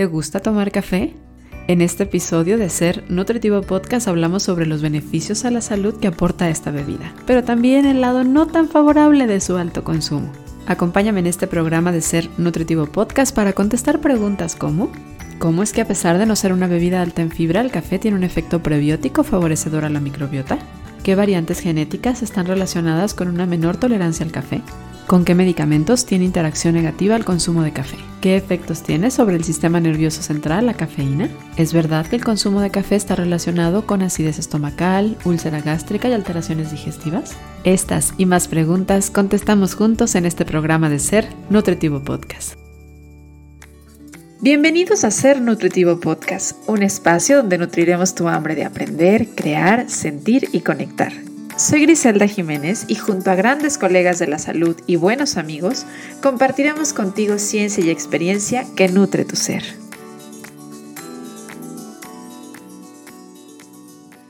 ¿Te gusta tomar café? En este episodio de Ser Nutritivo Podcast hablamos sobre los beneficios a la salud que aporta esta bebida, pero también el lado no tan favorable de su alto consumo. Acompáñame en este programa de Ser Nutritivo Podcast para contestar preguntas como ¿Cómo es que a pesar de no ser una bebida alta en fibra, el café tiene un efecto prebiótico favorecedor a la microbiota? ¿Qué variantes genéticas están relacionadas con una menor tolerancia al café? ¿Con qué medicamentos tiene interacción negativa el consumo de café? ¿Qué efectos tiene sobre el sistema nervioso central la cafeína? ¿Es verdad que el consumo de café está relacionado con acidez estomacal, úlcera gástrica y alteraciones digestivas? Estas y más preguntas contestamos juntos en este programa de Ser Nutritivo Podcast. Bienvenidos a Ser Nutritivo Podcast, un espacio donde nutriremos tu hambre de aprender, crear, sentir y conectar. Soy Griselda Jiménez y junto a grandes colegas de la salud y buenos amigos, compartiremos contigo ciencia y experiencia que nutre tu ser.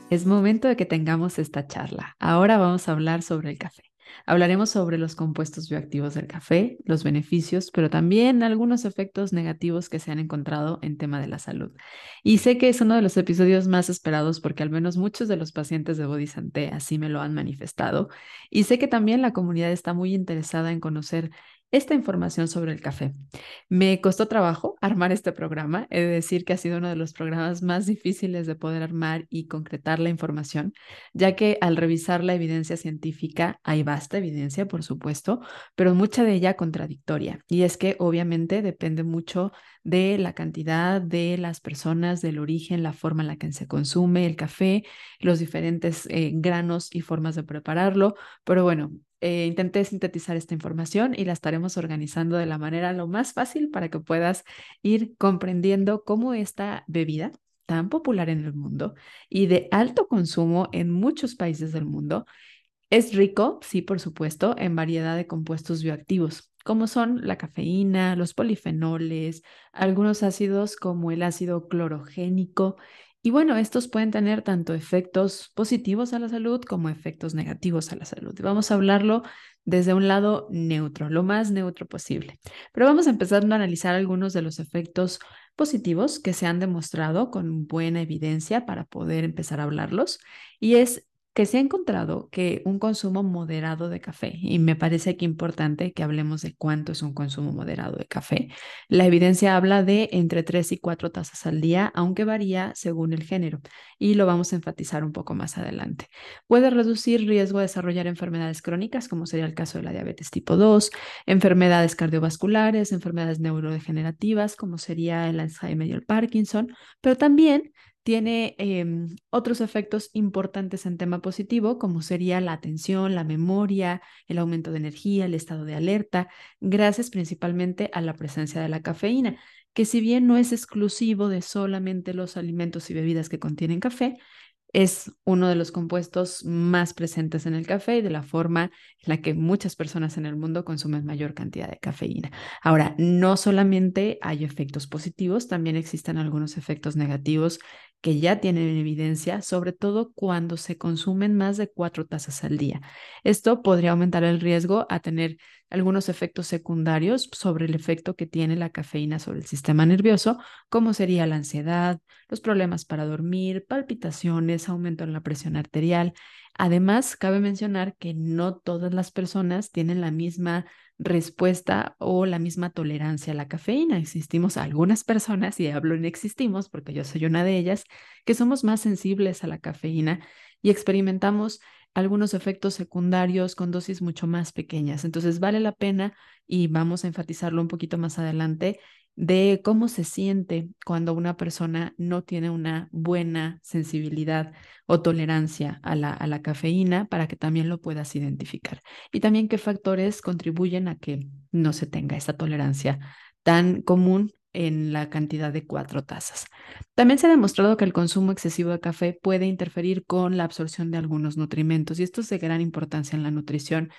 Es momento de que tengamos esta charla. Ahora vamos a hablar sobre el café. Hablaremos sobre los compuestos bioactivos del café, los beneficios, pero también algunos efectos negativos que se han encontrado en tema de la salud. Y sé que es uno de los episodios más esperados porque al menos muchos de los pacientes de Body Santé así me lo han manifestado. Y sé que también la comunidad está muy interesada en conocer esta información sobre el café. Me costó trabajo armar este programa, he de decir que ha sido uno de los programas más difíciles de poder armar y concretar la información, ya que al revisar la evidencia científica hay vasta evidencia, por supuesto, pero mucha de ella contradictoria. Y es que obviamente depende mucho de la cantidad de las personas, del origen, la forma en la que se consume el café, los diferentes eh, granos y formas de prepararlo. Pero bueno, eh, intenté sintetizar esta información y la estaremos organizando de la manera lo más fácil para que puedas ir comprendiendo cómo esta bebida tan popular en el mundo y de alto consumo en muchos países del mundo es rico, sí, por supuesto, en variedad de compuestos bioactivos, como son la cafeína, los polifenoles, algunos ácidos como el ácido clorogénico y bueno, estos pueden tener tanto efectos positivos a la salud como efectos negativos a la salud. Vamos a hablarlo desde un lado neutro, lo más neutro posible. Pero vamos a empezar a analizar algunos de los efectos positivos que se han demostrado con buena evidencia para poder empezar a hablarlos. Y es que se ha encontrado que un consumo moderado de café, y me parece que importante que hablemos de cuánto es un consumo moderado de café. La evidencia habla de entre 3 y 4 tazas al día, aunque varía según el género, y lo vamos a enfatizar un poco más adelante. Puede reducir riesgo de desarrollar enfermedades crónicas, como sería el caso de la diabetes tipo 2, enfermedades cardiovasculares, enfermedades neurodegenerativas, como sería el Alzheimer y el Parkinson, pero también tiene em, otros efectos importantes en tema positivo, como sería la atención, la memoria, el aumento de energía, el estado de alerta, gracias principalmente a la presencia de la cafeína, que si bien no es exclusivo de solamente los alimentos y bebidas que contienen café, es uno de los compuestos más presentes en el café y de la forma en la que muchas personas en el mundo consumen mayor cantidad de cafeína. Ahora, no solamente hay efectos positivos, también existen algunos efectos negativos que ya tienen evidencia, sobre todo cuando se consumen más de cuatro tazas al día. Esto podría aumentar el riesgo a tener algunos efectos secundarios sobre el efecto que tiene la cafeína sobre el sistema nervioso, como sería la ansiedad, los problemas para dormir, palpitaciones, aumento en la presión arterial. Además, cabe mencionar que no todas las personas tienen la misma respuesta o la misma tolerancia a la cafeína. Existimos algunas personas, y hablo en existimos porque yo soy una de ellas, que somos más sensibles a la cafeína y experimentamos algunos efectos secundarios con dosis mucho más pequeñas. Entonces vale la pena y vamos a enfatizarlo un poquito más adelante de cómo se siente cuando una persona no tiene una buena sensibilidad o tolerancia a la, a la cafeína para que también lo puedas identificar. Y también qué factores contribuyen a que no se tenga esa tolerancia tan común en la cantidad de cuatro tazas. También se ha demostrado que el consumo excesivo de café puede interferir con la absorción de algunos nutrimentos y esto es de gran importancia en la nutrición,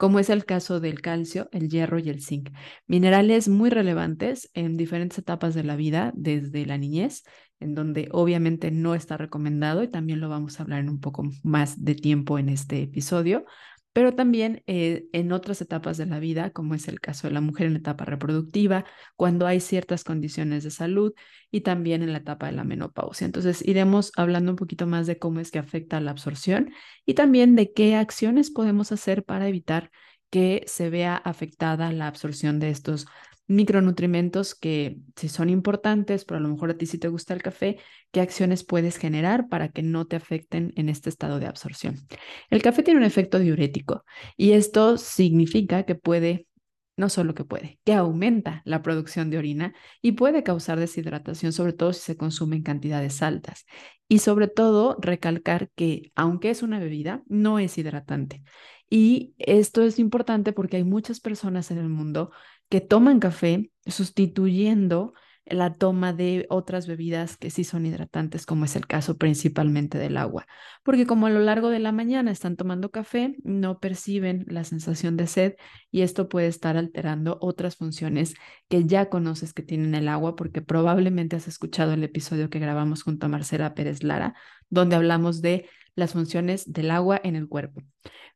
como es el caso del calcio, el hierro y el zinc, minerales muy relevantes en diferentes etapas de la vida, desde la niñez, en donde obviamente no está recomendado y también lo vamos a hablar en un poco más de tiempo en este episodio, pero también eh, en otras etapas de la vida, como es el caso de la mujer en la etapa reproductiva, cuando hay ciertas condiciones de salud y también en la etapa de la menopausia. Entonces, iremos hablando un poquito más de cómo es que afecta la absorción y también de qué acciones podemos hacer para evitar que se vea afectada la absorción de estos micronutrimentos que si son importantes, pero a lo mejor a ti sí te gusta el café, ¿qué acciones puedes generar para que no te afecten en este estado de absorción? El café tiene un efecto diurético y esto significa que puede no solo que puede, que aumenta la producción de orina y puede causar deshidratación, sobre todo si se consume en cantidades altas. Y sobre todo, recalcar que aunque es una bebida, no es hidratante. Y esto es importante porque hay muchas personas en el mundo que toman café sustituyendo la toma de otras bebidas que sí son hidratantes, como es el caso principalmente del agua, porque como a lo largo de la mañana están tomando café, no perciben la sensación de sed y esto puede estar alterando otras funciones que ya conoces que tienen el agua, porque probablemente has escuchado el episodio que grabamos junto a Marcela Pérez Lara, donde hablamos de las funciones del agua en el cuerpo.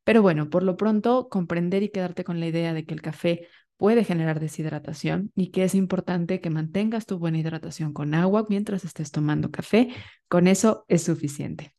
Pero bueno, por lo pronto, comprender y quedarte con la idea de que el café puede generar deshidratación y que es importante que mantengas tu buena hidratación con agua mientras estés tomando café. Con eso es suficiente.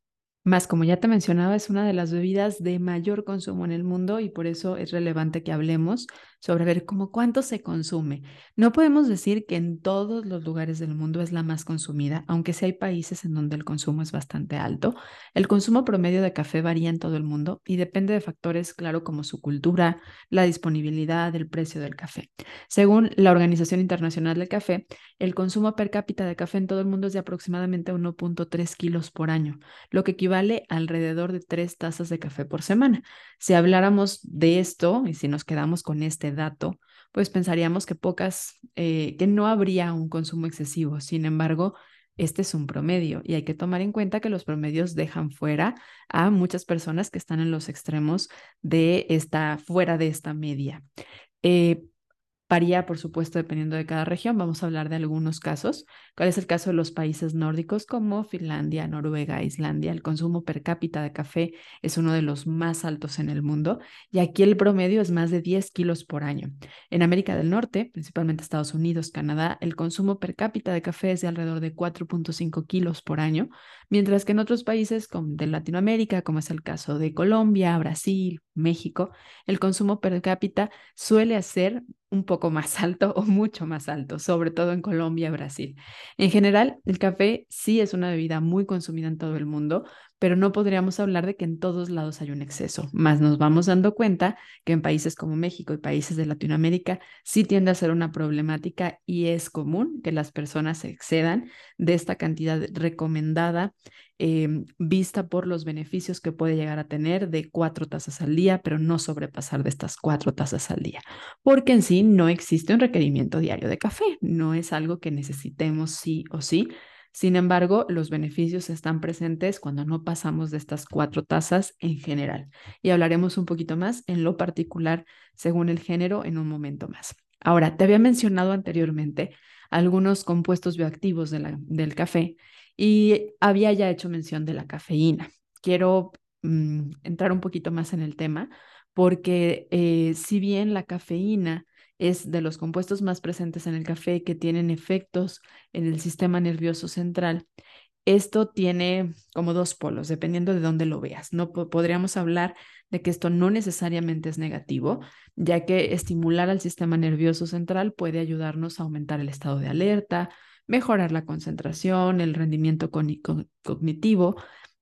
Más como ya te mencionaba, es una de las bebidas de mayor consumo en el mundo y por eso es relevante que hablemos sobre ver cómo cuánto se consume. No podemos decir que en todos los lugares del mundo es la más consumida, aunque sí hay países en donde el consumo es bastante alto. El consumo promedio de café varía en todo el mundo y depende de factores, claro, como su cultura, la disponibilidad, el precio del café. Según la Organización Internacional del Café, el consumo per cápita de café en todo el mundo es de aproximadamente 1.3 kilos por año, lo que equivale vale alrededor de tres tazas de café por semana. Si habláramos de esto y si nos quedamos con este dato, pues pensaríamos que pocas, eh, que no habría un consumo excesivo. Sin embargo, este es un promedio y hay que tomar en cuenta que los promedios dejan fuera a muchas personas que están en los extremos de esta, fuera de esta media. Eh, Varía, por supuesto, dependiendo de cada región. Vamos a hablar de algunos casos. ¿Cuál es el caso de los países nórdicos como Finlandia, Noruega, Islandia? El consumo per cápita de café es uno de los más altos en el mundo y aquí el promedio es más de 10 kilos por año. En América del Norte, principalmente Estados Unidos, Canadá, el consumo per cápita de café es de alrededor de 4.5 kilos por año, mientras que en otros países como de Latinoamérica, como es el caso de Colombia, Brasil, México, el consumo per cápita suele ser un poco más alto o mucho más alto, sobre todo en Colombia Brasil. En general, el café sí es una bebida muy consumida en todo el mundo, pero no podríamos hablar de que en todos lados hay un exceso. Más nos vamos dando cuenta que en países como México y países de Latinoamérica sí tiende a ser una problemática y es común que las personas excedan de esta cantidad recomendada em, vista por los beneficios que puede llegar a tener de cuatro tazas al día, pero no sobrepasar de estas cuatro tazas al día, porque en sí no existe un requerimiento diario de café, no es algo que necesitemos sí o sí, sin embargo, los beneficios están presentes cuando no pasamos de estas cuatro tazas en general. Y hablaremos un poquito más en lo particular según el género en un momento más. Ahora, te había mencionado anteriormente algunos compuestos bioactivos del café y había ya hecho mención de la cafeína. Quiero mm, entrar un poquito más en el tema porque eh, si bien la cafeína es de los compuestos más presentes en el café que tienen efectos en el sistema nervioso central. Esto tiene como dos polos, dependiendo de dónde lo veas. No podríamos hablar de que esto no necesariamente es negativo, ya que estimular al sistema nervioso central puede ayudarnos a aumentar el estado de alerta, mejorar la concentración, el rendimiento cognitivo,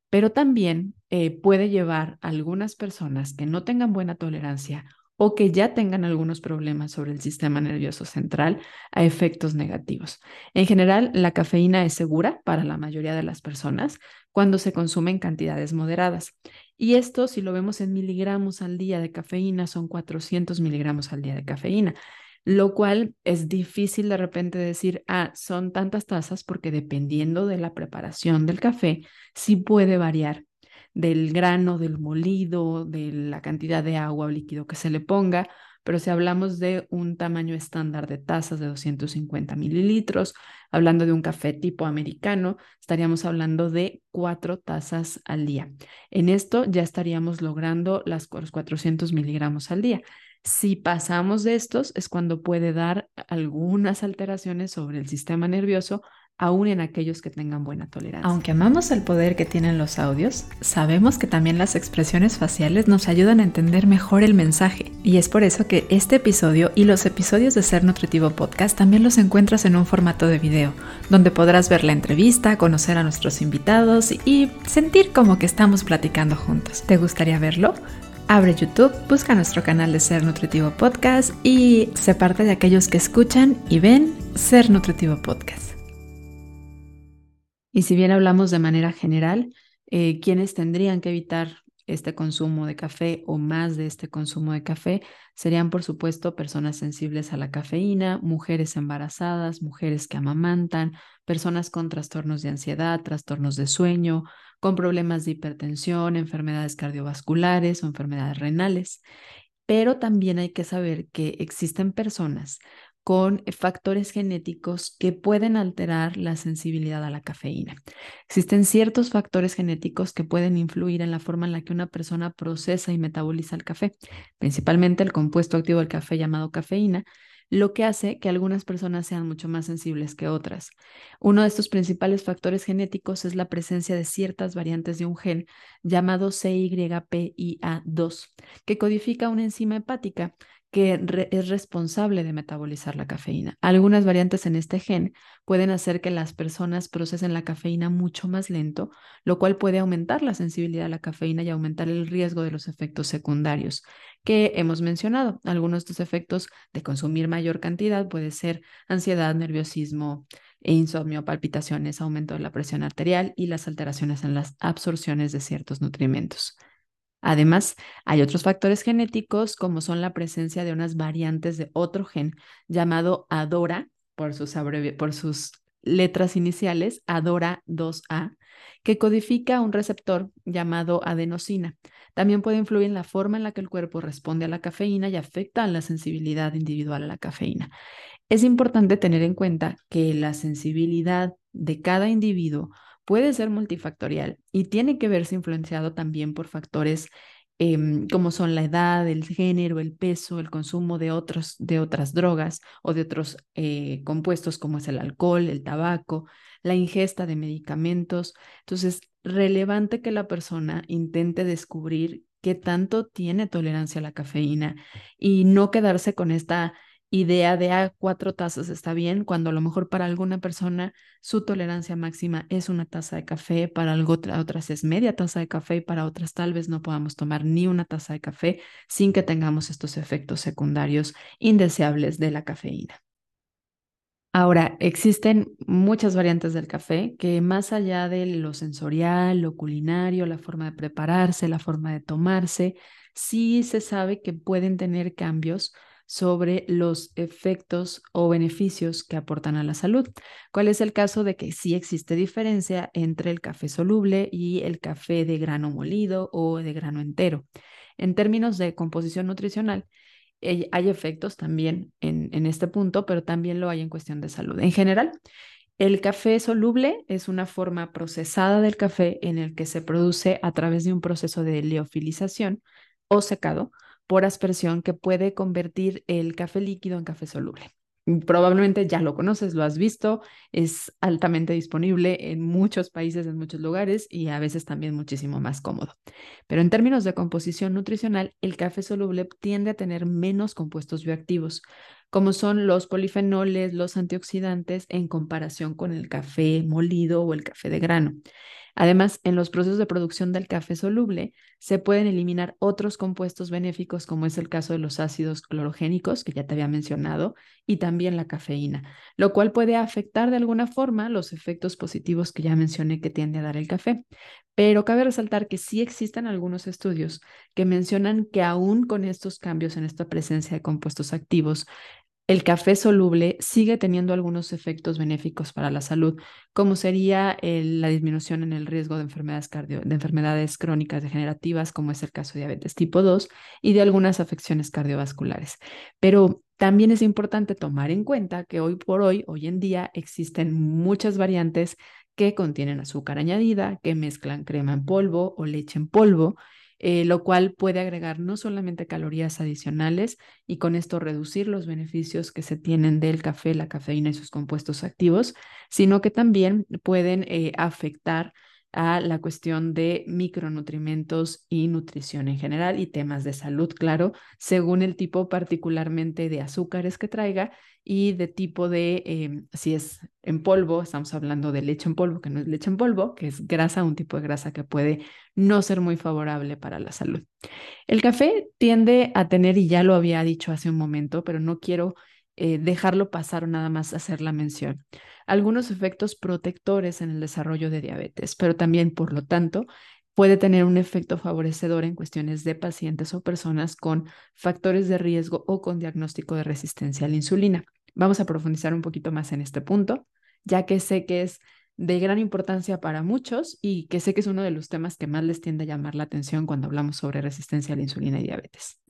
pero también eh, puede llevar a algunas personas que no tengan buena tolerancia o que ya tengan algunos problemas sobre el sistema nervioso central a efectos negativos. En general, la cafeína es segura para la mayoría de las personas cuando se consume en cantidades moderadas. Y esto, si lo vemos en miligramos al día de cafeína, son 400 miligramos al día de cafeína, lo cual es difícil de repente decir, ah, son tantas tazas porque dependiendo de la preparación del café, sí puede variar del grano, del molido, de la cantidad de agua o líquido que se le ponga, pero si hablamos de un tamaño estándar de tazas de 250 mililitros, hablando de un café tipo americano, estaríamos hablando de cuatro tazas al día. En esto ya estaríamos logrando las, los 400 miligramos al día. Si pasamos de estos es cuando puede dar algunas alteraciones sobre el sistema nervioso, aún en aquellos que tengan buena tolerancia. Aunque amamos el poder que tienen los audios, sabemos que también las expresiones faciales nos ayudan a entender mejor el mensaje. Y es por eso que este episodio y los episodios de Ser Nutritivo Podcast también los encuentras en un formato de video, donde podrás ver la entrevista, conocer a nuestros invitados y sentir como que estamos platicando juntos. ¿Te gustaría verlo? Abre YouTube, busca nuestro canal de Ser Nutritivo Podcast y sé parte de aquellos que escuchan y ven Ser Nutritivo Podcast. Y si bien hablamos de manera general, eh, quienes tendrían que evitar este consumo de café o más de este consumo de café serían, por supuesto, personas sensibles a la cafeína, mujeres embarazadas, mujeres que amamantan, personas con trastornos de ansiedad, trastornos de sueño, con problemas de hipertensión, enfermedades cardiovasculares o enfermedades renales. Pero también hay que saber que existen personas con factores genéticos que pueden alterar la sensibilidad a la cafeína. Existen ciertos factores genéticos que pueden influir en la forma en la que una persona procesa y metaboliza el café, principalmente el compuesto activo del café llamado cafeína, lo que hace que algunas personas sean mucho más sensibles que otras. Uno de estos principales factores genéticos es la presencia de ciertas variantes de un gen llamado CYPIA2, que codifica una enzima hepática que es responsable de metabolizar la cafeína. Algunas variantes en este gen pueden hacer que las personas procesen la cafeína mucho más lento, lo cual puede aumentar la sensibilidad a la cafeína y aumentar el riesgo de los efectos secundarios que hemos mencionado. Algunos de estos efectos de consumir mayor cantidad puede ser ansiedad, nerviosismo, e insomnio, palpitaciones, aumento de la presión arterial y las alteraciones en las absorciones de ciertos nutrimentos. Además, hay otros factores genéticos como son la presencia de unas variantes de otro gen llamado ADORA, por sus, letras iniciales, ADORA2A, que codifica un receptor llamado adenosina. También puede influir en la forma en la que el cuerpo responde a la cafeína y afecta a la sensibilidad individual a la cafeína. Es importante tener en cuenta que la sensibilidad de cada individuo puede ser multifactorial y tiene que verse influenciado también por factores em, como son la edad, el género, el peso, el consumo de, otros, de otras drogas o de otros eh, compuestos como es el alcohol, el tabaco, la ingesta de medicamentos. Entonces, relevante que la persona intente descubrir qué tanto tiene tolerancia a la cafeína y no quedarse con esta idea de ah, cuatro tazas está bien, cuando a lo mejor para alguna persona su tolerancia máxima es una taza de café, para algo, otras es media taza de café y para otras tal vez no podamos tomar ni una taza de café sin que tengamos estos efectos secundarios indeseables de la cafeína. Ahora, existen muchas variantes del café que más allá de lo sensorial, lo culinario, la forma de prepararse, la forma de tomarse, sí se sabe que pueden tener cambios sobre los efectos o beneficios que aportan a la salud. ¿Cuál es el caso de que sí existe diferencia entre el café soluble y el café de grano molido o de grano entero? En términos de composición nutricional, eh, hay efectos también en, este punto, pero también lo hay en cuestión de salud. En general, el café soluble es una forma procesada del café en el que se produce a través de un proceso de leofilización o secado por aspersión que puede convertir el café líquido en café soluble. Probablemente ya lo conoces, lo has visto, es altamente disponible en muchos países, en muchos lugares y a veces también muchísimo más cómodo. Pero en términos de composición nutricional, el café soluble tiende a tener menos compuestos bioactivos, como son los polifenoles, los antioxidantes, en comparación con el café molido o el café de grano. Además, en los procesos de producción del café soluble se pueden eliminar otros compuestos benéficos, como es el caso de los ácidos clorogénicos, que ya te había mencionado, y también la cafeína, lo cual puede afectar de alguna forma los efectos positivos que ya mencioné que tiende a dar el café. Pero cabe resaltar que sí existen algunos estudios que mencionan que aún con estos cambios en esta presencia de compuestos activos, el café soluble sigue teniendo algunos efectos benéficos para la salud, como sería la disminución en el riesgo de enfermedades, de enfermedades crónicas degenerativas, como es el caso de diabetes tipo 2 y de algunas afecciones cardiovasculares. Pero también es importante tomar en cuenta que hoy por hoy, hoy en día, existen muchas variantes que contienen azúcar añadida, que mezclan crema en polvo o leche en polvo eh, lo cual puede agregar no solamente calorías adicionales y con esto reducir los beneficios que se tienen del café, la cafeína y sus compuestos activos, sino que también pueden eh, afectar a la cuestión de micronutrimentos y nutrición en general y temas de salud, claro, según el tipo particularmente de azúcares que traiga y de tipo de, em, si es en polvo, estamos hablando de leche en polvo, que no es leche en polvo, que es grasa, un tipo de grasa que puede no ser muy favorable para la salud. El café tiende a tener, y ya lo había dicho hace un momento, pero no quiero eh, dejarlo pasar o nada más hacer la mención, algunos efectos protectores en el desarrollo de diabetes, pero también, por lo tanto, puede tener un efecto favorecedor en cuestiones de pacientes o personas con factores de riesgo o con diagnóstico de resistencia a la insulina. Vamos a profundizar un poquito más en este punto, ya que sé que es de gran importancia para muchos y que sé que es uno de los temas que más les tiende a llamar la atención cuando hablamos sobre resistencia a la insulina y diabetes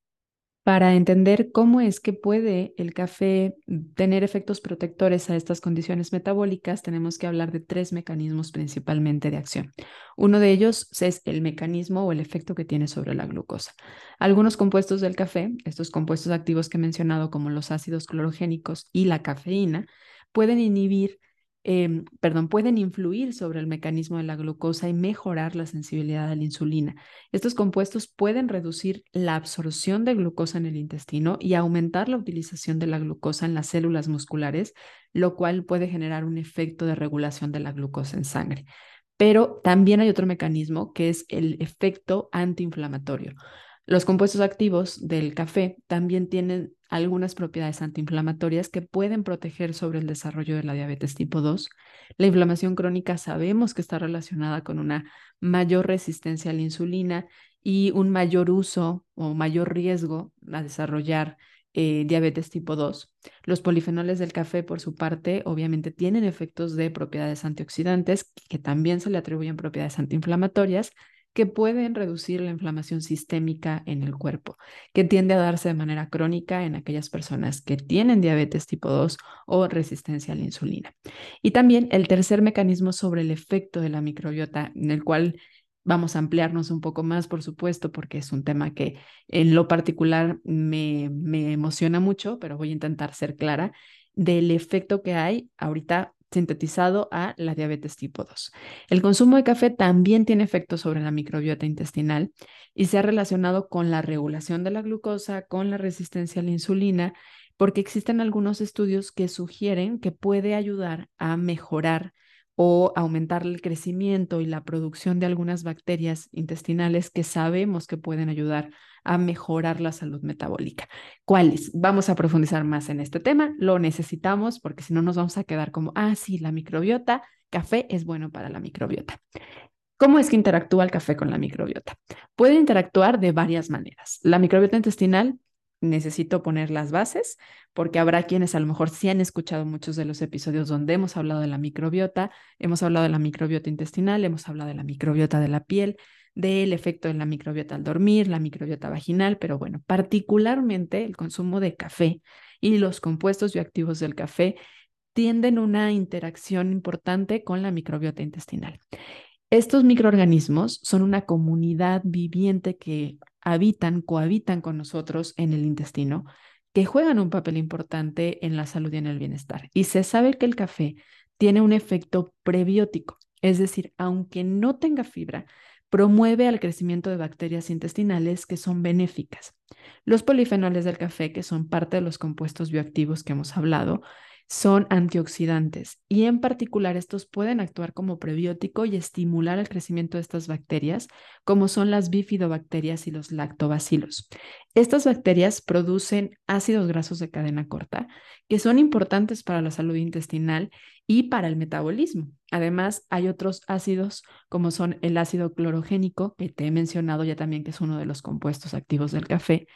para entender cómo es que puede el café tener efectos protectores a estas condiciones metabólicas, tenemos que hablar de tres mecanismos principalmente de acción. Uno de ellos es el mecanismo o el efecto que tiene sobre la glucosa. Algunos compuestos del café, estos compuestos activos que he mencionado como los ácidos clorogénicos y la cafeína, pueden inhibir Em, perdón, pueden influir sobre el mecanismo de la glucosa y mejorar la sensibilidad a la insulina. Estos compuestos pueden reducir la absorción de glucosa en el intestino y aumentar la utilización de la glucosa en las células musculares, lo cual puede generar un efecto de regulación de la glucosa en sangre. Pero también hay otro mecanismo que es el efecto antiinflamatorio. Los compuestos activos del café también tienen algunas propiedades antiinflamatorias que pueden proteger sobre el desarrollo de la diabetes tipo 2. La inflamación crónica sabemos que está relacionada con una mayor resistencia a la insulina y un mayor uso o mayor riesgo a desarrollar eh, diabetes tipo 2. Los polifenoles del café, por su parte, obviamente tienen efectos de propiedades antioxidantes que también se le atribuyen propiedades antiinflamatorias que pueden reducir la inflamación sistémica en el cuerpo, que tiende a darse de manera crónica en aquellas personas que tienen diabetes tipo 2 o resistencia a la insulina. Y también el tercer mecanismo sobre el efecto de la microbiota, en el cual vamos a ampliarnos un poco más, por supuesto, porque es un tema que en lo particular me, me emociona mucho, pero voy a intentar ser clara del efecto que hay ahorita sintetizado a la diabetes tipo 2. El consumo de café también tiene efectos sobre la microbiota intestinal y se ha relacionado con la regulación de la glucosa, con la resistencia a la insulina, porque existen algunos estudios que sugieren que puede ayudar a mejorar o aumentar el crecimiento y la producción de algunas bacterias intestinales que sabemos que pueden ayudar a mejorar la salud metabólica. ¿Cuáles? Vamos a profundizar más en este tema. Lo necesitamos porque si no nos vamos a quedar como, ah, sí, la microbiota, café es bueno para la microbiota. ¿Cómo es que interactúa el café con la microbiota? Puede interactuar de varias maneras. La microbiota intestinal necesito poner las bases, porque habrá quienes a lo mejor sí han escuchado muchos de los episodios donde hemos hablado de la microbiota, hemos hablado de la microbiota intestinal, hemos hablado de la microbiota de la piel, del efecto de la microbiota al dormir, la microbiota vaginal, pero bueno, particularmente el consumo de café y los compuestos bioactivos del café tienden una interacción importante con la microbiota intestinal. Estos microorganismos son una comunidad viviente que habitan, cohabitan con nosotros en el intestino, que juegan un papel importante en la salud y en el bienestar. Y se sabe que el café tiene un efecto prebiótico, es decir, aunque no tenga fibra, promueve al crecimiento de bacterias intestinales que son benéficas. Los polifenoles del café, que son parte de los compuestos bioactivos que hemos hablado, son antioxidantes y en particular estos pueden actuar como prebiótico y estimular el crecimiento de estas bacterias, como son las bifidobacterias y los lactobacilos. Estas bacterias producen ácidos grasos de cadena corta que son importantes para la salud intestinal y para el metabolismo. Además, hay otros ácidos como son el ácido clorogénico, que te he mencionado ya también que es uno de los compuestos activos del café,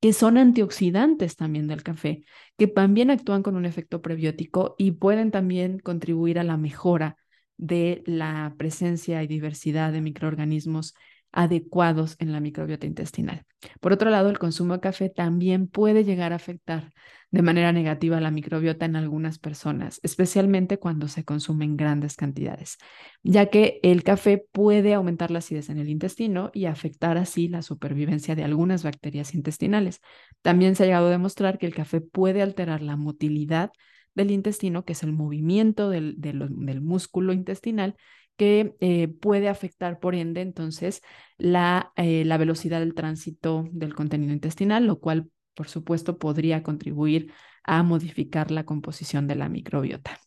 que son antioxidantes también del café, que también actúan con un efecto prebiótico y pueden también contribuir a la mejora de la presencia y diversidad de microorganismos adecuados en la microbiota intestinal. Por otro lado, el consumo de café también puede llegar a afectar de manera negativa la microbiota en algunas personas, especialmente cuando se consume en grandes cantidades, ya que el café puede aumentar la acidez en el intestino y afectar así la supervivencia de algunas bacterias intestinales. También se ha llegado a demostrar que el café puede alterar la motilidad del intestino, que es el movimiento del, del músculo intestinal, que eh, puede afectar, por ende, entonces, la, eh, la velocidad del tránsito del contenido intestinal, lo cual, por supuesto, podría contribuir a modificar la composición de la microbiota.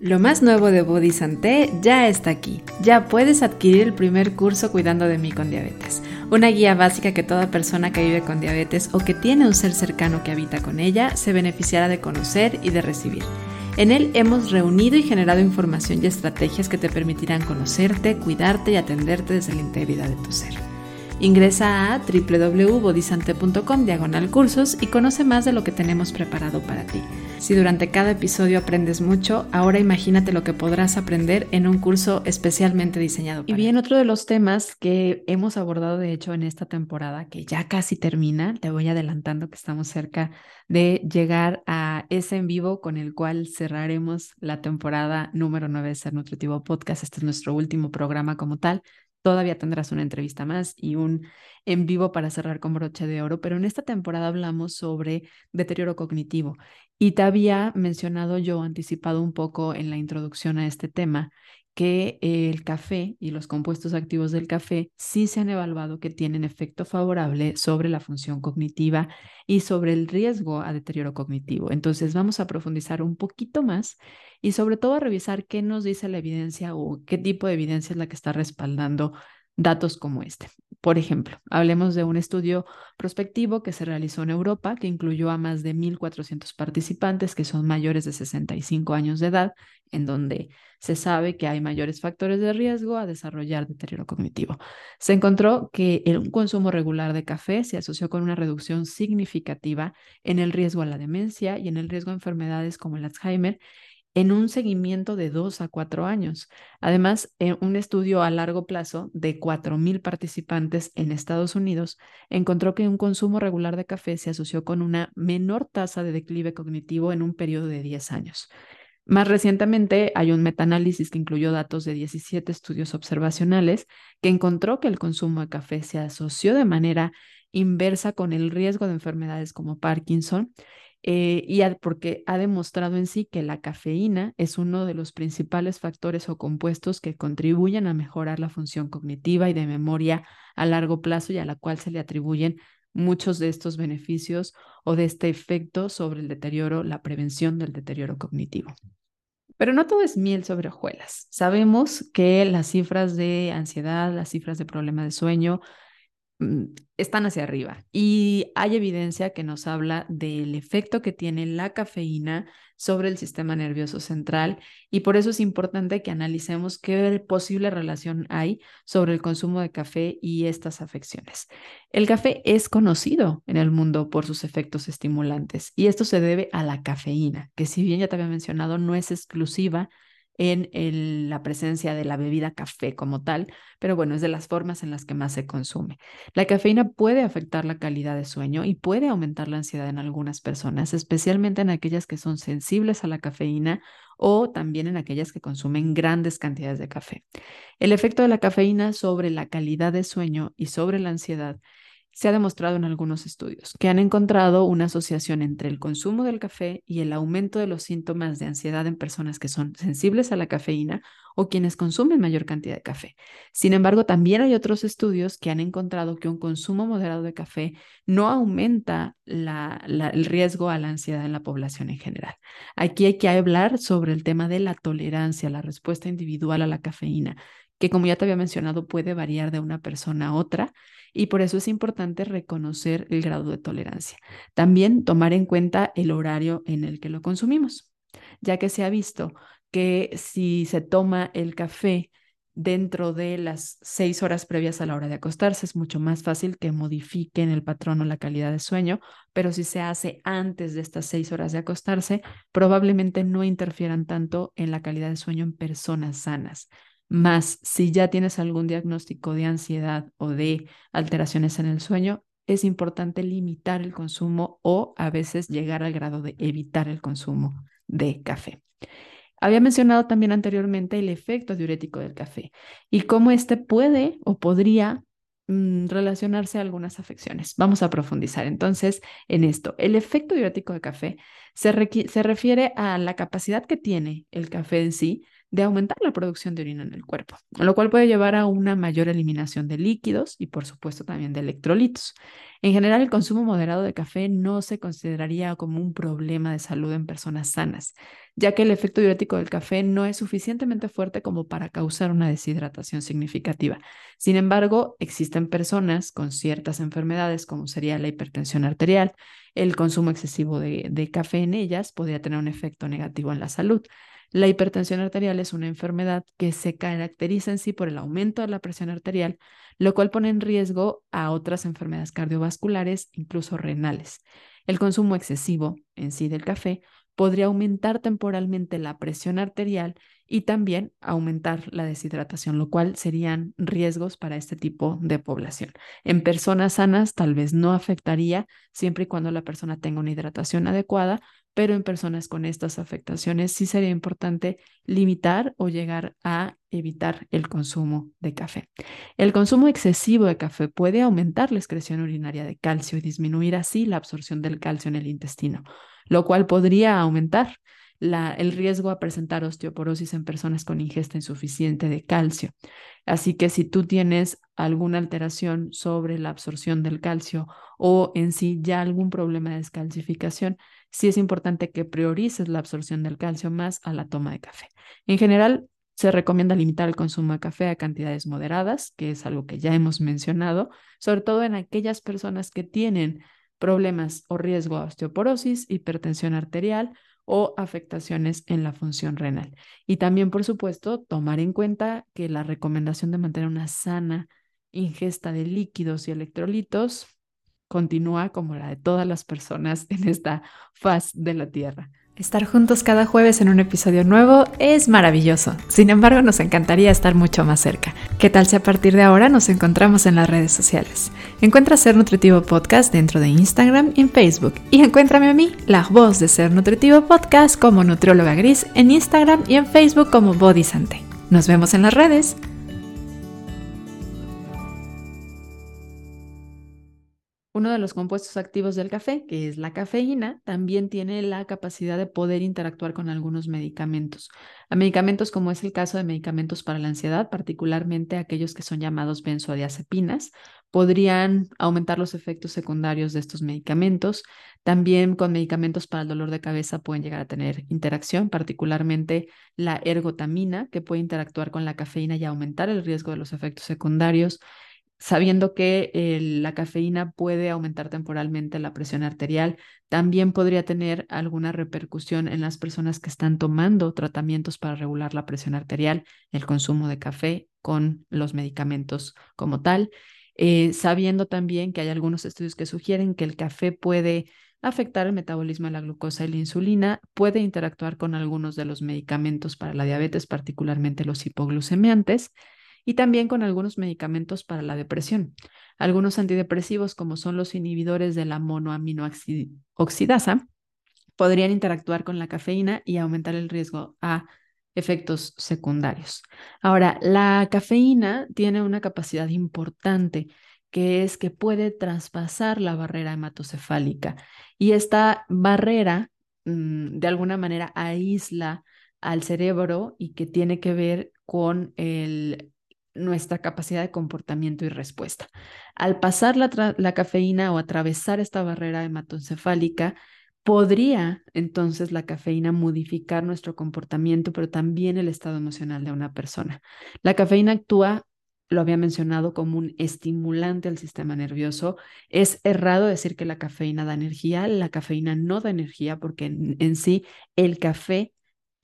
Lo más nuevo de Body Santé ya está aquí. Ya puedes adquirir el primer curso Cuidando de mí con diabetes, una guía básica que toda persona que vive con diabetes o que tiene un ser cercano que habita con ella se beneficiará de conocer y de recibir. En él hemos reunido y generado información y estrategias que te permitirán conocerte, cuidarte y atenderte desde la integridad de tu ser. Ingresa a www.bodisante.com diagonal cursos y conoce más de lo que tenemos preparado para ti. Si durante cada episodio aprendes mucho, ahora imagínate lo que podrás aprender en un curso especialmente diseñado para Y bien, otro de los temas que hemos abordado de hecho en esta temporada, que ya casi termina, te voy adelantando que estamos cerca de llegar a ese en vivo con el cual cerraremos la temporada número 9 de Ser Nutritivo Podcast. Este es nuestro último programa como tal. Todavía tendrás una entrevista más y un en vivo para cerrar con broche de oro, pero en esta temporada hablamos sobre deterioro cognitivo. Y te había mencionado yo, anticipado un poco en la introducción a este tema, que el café y los compuestos activos del café sí se han evaluado que tienen efecto favorable sobre la función cognitiva y sobre el riesgo a deterioro cognitivo. Entonces vamos a profundizar un poquito más y sobre todo a revisar qué nos dice la evidencia o qué tipo de evidencia es la que está respaldando datos como este. Por ejemplo, hablemos de un estudio prospectivo que se realizó en Europa, que incluyó a más de 1.400 participantes que son mayores de 65 años de edad, en donde se sabe que hay mayores factores de riesgo a desarrollar deterioro cognitivo. Se encontró que el consumo regular de café se asoció con una reducción significativa en el riesgo a la demencia y en el riesgo a enfermedades como el Alzheimer en un seguimiento de dos a cuatro años. Además, en un estudio a largo plazo de 4.000 participantes en Estados Unidos encontró que un consumo regular de café se asoció con una menor tasa de declive cognitivo en un periodo de 10 años. Más recientemente, hay un metaanálisis que incluyó datos de 17 estudios observacionales que encontró que el consumo de café se asoció de manera inversa con el riesgo de enfermedades como Parkinson eh, y porque ha demostrado en sí que la cafeína es uno de los principales factores o compuestos que contribuyen a mejorar la función cognitiva y de memoria a largo plazo y a la cual se le atribuyen muchos de estos beneficios o de este efecto sobre el deterioro, la prevención del deterioro cognitivo. Pero no todo es miel sobre hojuelas. Sabemos que las cifras de ansiedad, las cifras de problema de sueño, están hacia arriba y hay evidencia que nos habla del efecto que tiene la cafeína sobre el sistema nervioso central y por eso es importante que analicemos qué posible relación hay sobre el consumo de café y estas afecciones. El café es conocido en el mundo por sus efectos estimulantes y esto se debe a la cafeína, que si bien ya te había mencionado no es exclusiva en la presencia de la bebida café como tal, pero bueno, es de las formas en las que más se consume. La cafeína puede afectar la calidad de sueño y puede aumentar la ansiedad en algunas personas, especialmente en aquellas que son sensibles a la cafeína o también en aquellas que consumen grandes cantidades de café. El efecto de la cafeína sobre la calidad de sueño y sobre la ansiedad se ha demostrado en algunos estudios que han encontrado una asociación entre el consumo del café y el aumento de los síntomas de ansiedad en personas que son sensibles a la cafeína o quienes consumen mayor cantidad de café. Sin embargo, también hay otros estudios que han encontrado que un consumo moderado de café no aumenta el riesgo a la ansiedad en la población en general. Aquí hay que hablar sobre el tema de la tolerancia, la respuesta individual a la cafeína, que como ya te había mencionado puede variar de una persona a otra y por eso es importante reconocer el grado de tolerancia. También tomar en cuenta el horario en el que lo consumimos, ya que se ha visto que si se toma el café dentro de las seis horas previas a la hora de acostarse. Es mucho más fácil que modifiquen el patrón o la calidad de sueño, pero si se hace antes de estas seis horas de acostarse, probablemente no interfieran tanto en la calidad de sueño en personas sanas. Más si ya tienes algún diagnóstico de ansiedad o de alteraciones en el sueño, es importante limitar el consumo o a veces llegar al grado de evitar el consumo de café. Había mencionado también anteriormente el efecto diurético del café y cómo éste puede o podría mm, relacionarse a algunas afecciones. Vamos a profundizar entonces en esto. El efecto diurético del café se, se refiere a la capacidad que tiene el café en sí de aumentar la producción de orina en el cuerpo, lo cual puede llevar a una mayor eliminación de líquidos y por supuesto también de electrolitos. En general, el consumo moderado de café no se consideraría como un problema de salud en personas sanas, ya que el efecto diurético del café no es suficientemente fuerte como para causar una deshidratación significativa. Sin embargo, existen personas con ciertas enfermedades, como sería la hipertensión arterial, el consumo excesivo de, de café en ellas podría tener un efecto negativo en la salud. La hipertensión arterial es una enfermedad que se caracteriza en sí por el aumento de la presión arterial, lo cual pone en riesgo a otras enfermedades cardiovasculares, incluso renales. El consumo excesivo en sí del café podría aumentar temporalmente la presión arterial y también aumentar la deshidratación, lo cual serían riesgos para este tipo de población. En personas sanas tal vez no afectaría siempre y cuando la persona tenga una hidratación adecuada, pero en personas con estas afectaciones sí sería importante limitar o llegar a evitar el consumo de café. El consumo excesivo de café puede aumentar la excreción urinaria de calcio y disminuir así la absorción del calcio en el intestino, lo cual podría aumentar el riesgo a presentar osteoporosis en personas con ingesta insuficiente de calcio. Así que si tú tienes alguna alteración sobre la absorción del calcio o en sí ya algún problema de descalcificación, sí es importante que priorices la absorción del calcio más a la toma de café. En general, se recomienda limitar el consumo de café a cantidades moderadas, que es algo que ya hemos mencionado, sobre todo en aquellas personas que tienen problemas o riesgo a osteoporosis, hipertensión arterial o afectaciones en la función renal. Y también, por supuesto, tomar en cuenta que la recomendación de mantener una sana ingesta de líquidos y electrolitos continúa como la de todas las personas en esta faz de la Tierra. Estar juntos cada jueves en un episodio nuevo es maravilloso. Sin embargo, nos encantaría estar mucho más cerca. ¿Qué tal si a partir de ahora nos encontramos en las redes sociales? Encuentra Ser Nutritivo Podcast dentro de Instagram y en Facebook. Y encuéntrame a mí, la voz de Ser Nutritivo Podcast, como Nutrióloga Gris en Instagram y en Facebook como Body Sante. Nos vemos en las redes. Uno de los compuestos activos del café, que es la cafeína, también tiene la capacidad de poder interactuar con algunos medicamentos. A medicamentos como es el caso de medicamentos para la ansiedad, particularmente aquellos que son llamados benzodiazepinas, podrían aumentar los efectos secundarios de estos medicamentos. También con medicamentos para el dolor de cabeza pueden llegar a tener interacción, particularmente la ergotamina, que puede interactuar con la cafeína y aumentar el riesgo de los efectos secundarios sabiendo que eh, la cafeína puede aumentar temporalmente la presión arterial, también podría tener alguna repercusión en las personas que están tomando tratamientos para regular la presión arterial, el consumo de café con los medicamentos como tal, eh, sabiendo también que hay algunos estudios que sugieren que el café puede afectar el metabolismo de la glucosa y la insulina, puede interactuar con algunos de los medicamentos para la diabetes, particularmente los hipoglucemiantes, y también con algunos medicamentos para la depresión. Algunos antidepresivos, como son los inhibidores de la monoaminoxidasa, podrían interactuar con la cafeína y aumentar el riesgo a efectos secundarios. Ahora, la cafeína tiene una capacidad importante que es que puede traspasar la barrera hematocefálica y esta barrera mm, de alguna manera aísla al cerebro y que tiene que ver con el nuestra capacidad de comportamiento y respuesta. Al pasar la, cafeína o atravesar esta barrera hematoencefálica, podría entonces la cafeína modificar nuestro comportamiento, pero también el estado emocional de una persona. La cafeína actúa, lo había mencionado, como un estimulante al sistema nervioso. Es errado decir que la cafeína da energía. La cafeína no da energía porque en sí el café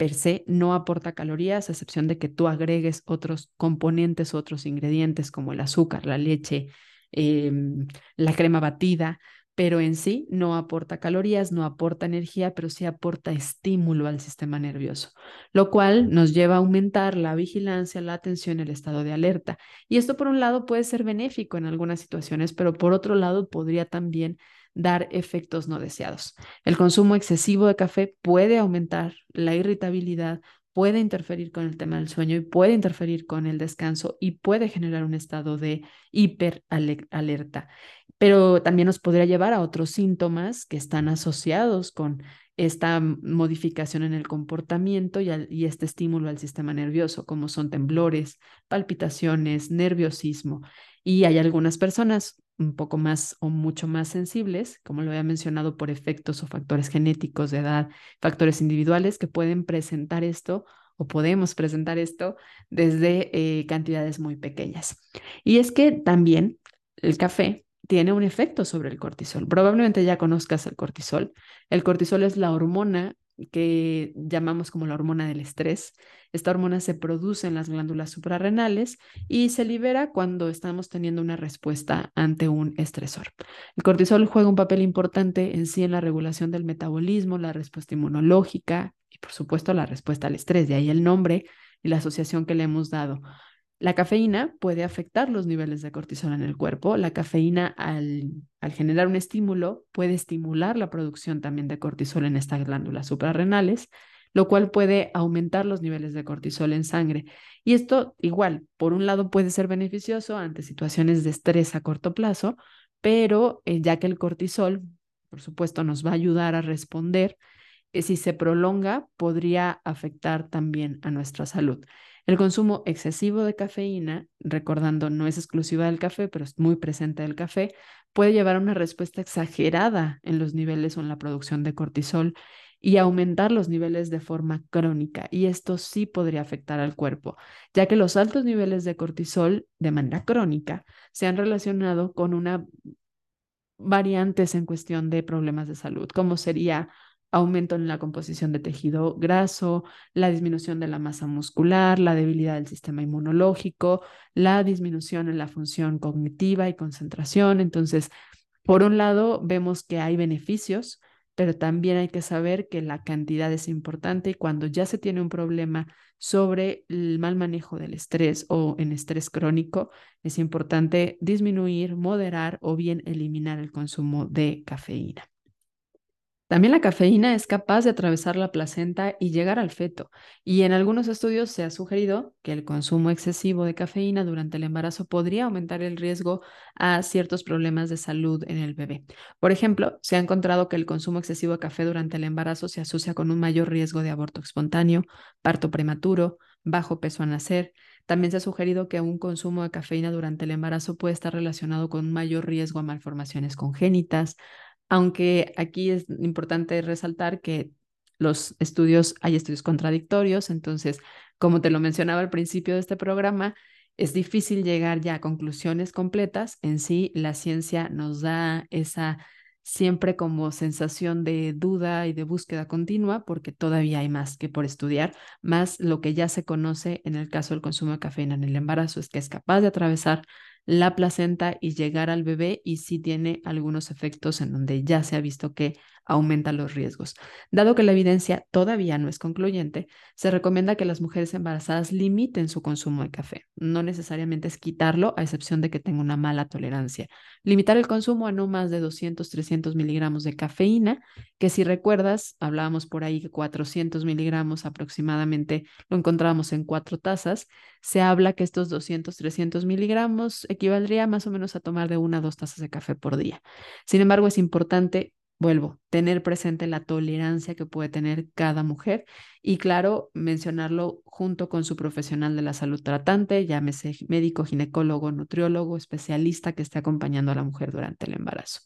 per se no aporta calorías, a excepción de que tú agregues otros componentes, otros ingredientes como el azúcar, la leche, em, la crema batida, pero en sí no aporta calorías, no aporta energía, pero sí aporta estímulo al sistema nervioso, lo cual nos lleva a aumentar la vigilancia, la atención, el estado de alerta. Y esto por un lado puede ser benéfico en algunas situaciones, pero por otro lado podría también dar efectos no deseados. El consumo excesivo de café puede aumentar la irritabilidad, puede interferir con el tema del sueño y puede interferir con el descanso y puede generar un estado de hiperalerta pero también nos podría llevar a otros síntomas que están asociados con esta modificación en el comportamiento y, y, este estímulo al sistema nervioso, como son temblores, palpitaciones, nerviosismo. Y hay algunas personas un poco más o mucho más sensibles, como lo había mencionado, por efectos o factores genéticos de edad, factores individuales que pueden presentar esto o podemos presentar esto desde eh, cantidades muy pequeñas. Y es que también el café tiene un efecto sobre el cortisol. Probablemente ya conozcas el cortisol. El cortisol es la hormona que llamamos como la hormona del estrés. Esta hormona se produce en las glándulas suprarrenales y se libera cuando estamos teniendo una respuesta ante un estresor. El cortisol juega un papel importante en sí en la regulación del metabolismo, la respuesta inmunológica y por supuesto la respuesta al estrés, de ahí el nombre y la asociación que le hemos dado. La cafeína puede afectar los niveles de cortisol en el cuerpo. La cafeína, al, generar un estímulo, puede estimular la producción también de cortisol en estas glándulas suprarrenales, lo cual puede aumentar los niveles de cortisol en sangre. Y esto, igual, por un lado puede ser beneficioso ante situaciones de estrés a corto plazo, pero eh, ya que el cortisol, por supuesto, nos va a ayudar a responder, eh, si se prolonga, podría afectar también a nuestra salud. El consumo excesivo de cafeína, recordando no es exclusiva del café, pero es muy presente del café, puede llevar a una respuesta exagerada en los niveles o en la producción de cortisol y aumentar los niveles de forma crónica. Y esto sí podría afectar al cuerpo, ya que los altos niveles de cortisol de manera crónica se han relacionado con una variantes en cuestión de problemas de salud, como sería aumento en la composición de tejido graso, la disminución de la masa muscular, la debilidad del sistema inmunológico, la disminución en la función cognitiva y concentración. Entonces, por un lado, vemos que hay beneficios, pero también hay que saber que la cantidad es importante y cuando ya se tiene un problema sobre el mal manejo del estrés o en estrés crónico, es importante disminuir, moderar o bien eliminar el consumo de cafeína. También la cafeína es capaz de atravesar la placenta y llegar al feto, y en algunos estudios se ha sugerido que el consumo excesivo de cafeína durante el embarazo podría aumentar el riesgo a ciertos problemas de salud en el bebé. Por ejemplo, se ha encontrado que el consumo excesivo de café durante el embarazo se asocia con un mayor riesgo de aborto espontáneo, parto prematuro, bajo peso al nacer. También se ha sugerido que un consumo de cafeína durante el embarazo puede estar relacionado con un mayor riesgo a malformaciones congénitas, aunque aquí es importante resaltar que los estudios, hay estudios contradictorios, entonces, como te lo mencionaba al principio de este programa, es difícil llegar ya a conclusiones completas. En sí, la ciencia nos da esa siempre como sensación de duda y de búsqueda continua, porque todavía hay más que por estudiar, más lo que ya se conoce en el caso del consumo de cafeína en el embarazo es que es capaz de atravesar la placenta y llegar al bebé y sí tiene algunos efectos en donde ya se ha visto que aumenta los riesgos. Dado que la evidencia todavía no es concluyente, se recomienda que las mujeres embarazadas limiten su consumo de café. No necesariamente es quitarlo, a excepción de que tenga una mala tolerancia. Limitar el consumo a no más de 200, 300 miligramos de cafeína, que si recuerdas, hablábamos por ahí que 400 miligramos aproximadamente lo encontrábamos en cuatro tazas. Se habla que estos 200, 300 miligramos equivaldría más o menos a tomar de una a dos tazas de café por día. Sin embargo, es importante vuelvo, tener presente la tolerancia que puede tener cada mujer y claro, mencionarlo junto con su profesional de la salud tratante, llámese médico, ginecólogo, nutriólogo, especialista que esté acompañando a la mujer durante el embarazo.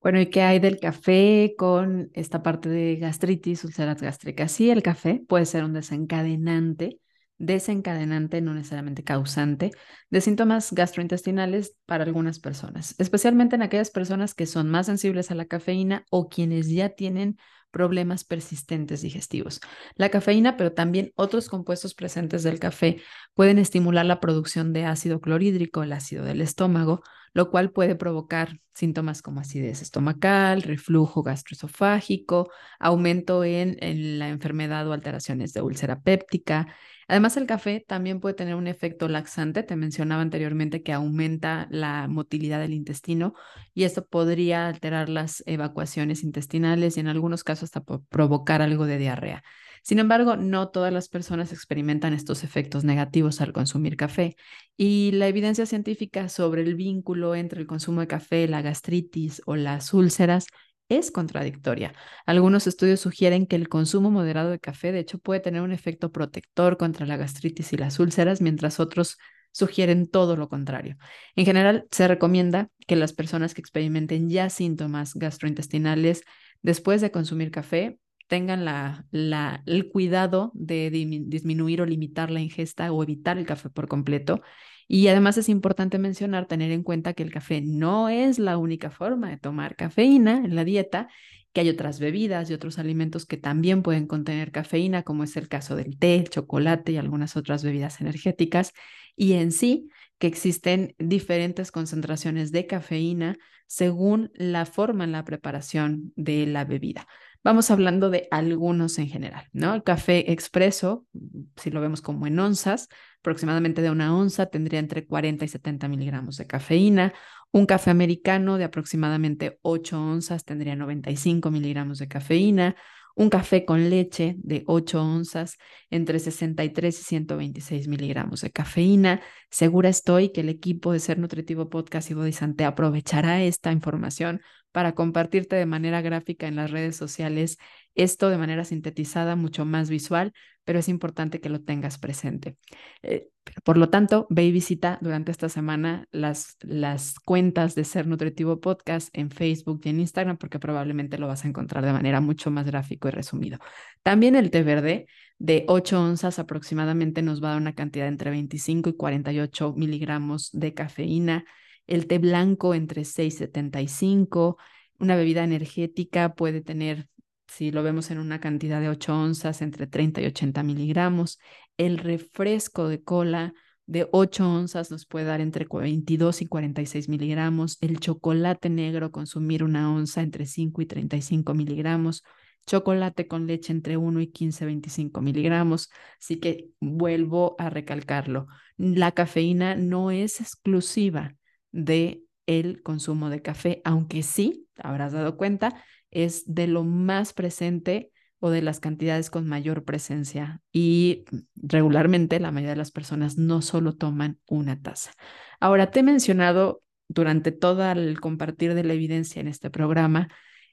Bueno, ¿y qué hay del café con esta parte de gastritis, úlceras gástricas? Sí, el café puede ser un desencadenante desencadenante, no necesariamente causante, de síntomas gastrointestinales para algunas personas, especialmente en aquellas personas que son más sensibles a la cafeína o quienes ya tienen problemas persistentes digestivos. La cafeína, pero también otros compuestos presentes del café pueden estimular la producción de ácido clorhídrico, el ácido del estómago, lo cual puede provocar síntomas como acidez estomacal, reflujo gastroesofágico, aumento en, la enfermedad o alteraciones de úlcera péptica, Además, el café también puede tener un efecto laxante. Te mencionaba anteriormente que aumenta la motilidad del intestino y esto podría alterar las evacuaciones intestinales y en algunos casos hasta provocar algo de diarrea. Sin embargo, no todas las personas experimentan estos efectos negativos al consumir café y la evidencia científica sobre el vínculo entre el consumo de café, la gastritis o las úlceras es contradictoria. Algunos estudios sugieren que el consumo moderado de café, de hecho, puede tener un efecto protector contra la gastritis y las úlceras, mientras otros sugieren todo lo contrario. En general, se recomienda que las personas que experimenten ya síntomas gastrointestinales después de consumir café tengan la, el cuidado de disminuir o limitar la ingesta o evitar el café por completo y además es importante mencionar, tener en cuenta que el café no es la única forma de tomar cafeína en la dieta, que hay otras bebidas y otros alimentos que también pueden contener cafeína, como es el caso del té, el chocolate y algunas otras bebidas energéticas, y en sí que existen diferentes concentraciones de cafeína según la forma en la preparación de la bebida. Vamos hablando de algunos en general, ¿no? El café expreso, si lo vemos como en onzas, aproximadamente de una onza tendría entre 40 y 70 miligramos de cafeína. Un café americano de aproximadamente 8 onzas tendría 95 miligramos de cafeína. Un café con leche de 8 onzas, entre 63 y 126 miligramos de cafeína. Segura estoy que el equipo de Ser Nutritivo Podcast y Bodisante aprovechará esta información para compartirte de manera gráfica en las redes sociales esto de manera sintetizada, mucho más visual, pero es importante que lo tengas presente. Eh, por lo tanto, ve y visita durante esta semana las, las cuentas de Ser Nutritivo Podcast en Facebook y en Instagram, porque probablemente lo vas a encontrar de manera mucho más gráfico y resumido. También el té verde de 8 onzas aproximadamente nos va a dar una cantidad entre 25 y 48 miligramos de cafeína el té blanco entre 6,75, una bebida energética puede tener, si lo vemos en una cantidad de 8 onzas, entre 30 y 80 miligramos, el refresco de cola de 8 onzas nos puede dar entre 22 y 46 miligramos, el chocolate negro consumir una onza entre 5 y 35 miligramos, chocolate con leche entre 1 y 15, 25 miligramos. Así que vuelvo a recalcarlo, la cafeína no es exclusiva de el consumo de café, aunque sí, habrás dado cuenta, es de lo más presente o de las cantidades con mayor presencia y regularmente la mayoría de las personas no solo toman una taza. Ahora, te he mencionado durante todo el compartir de la evidencia en este programa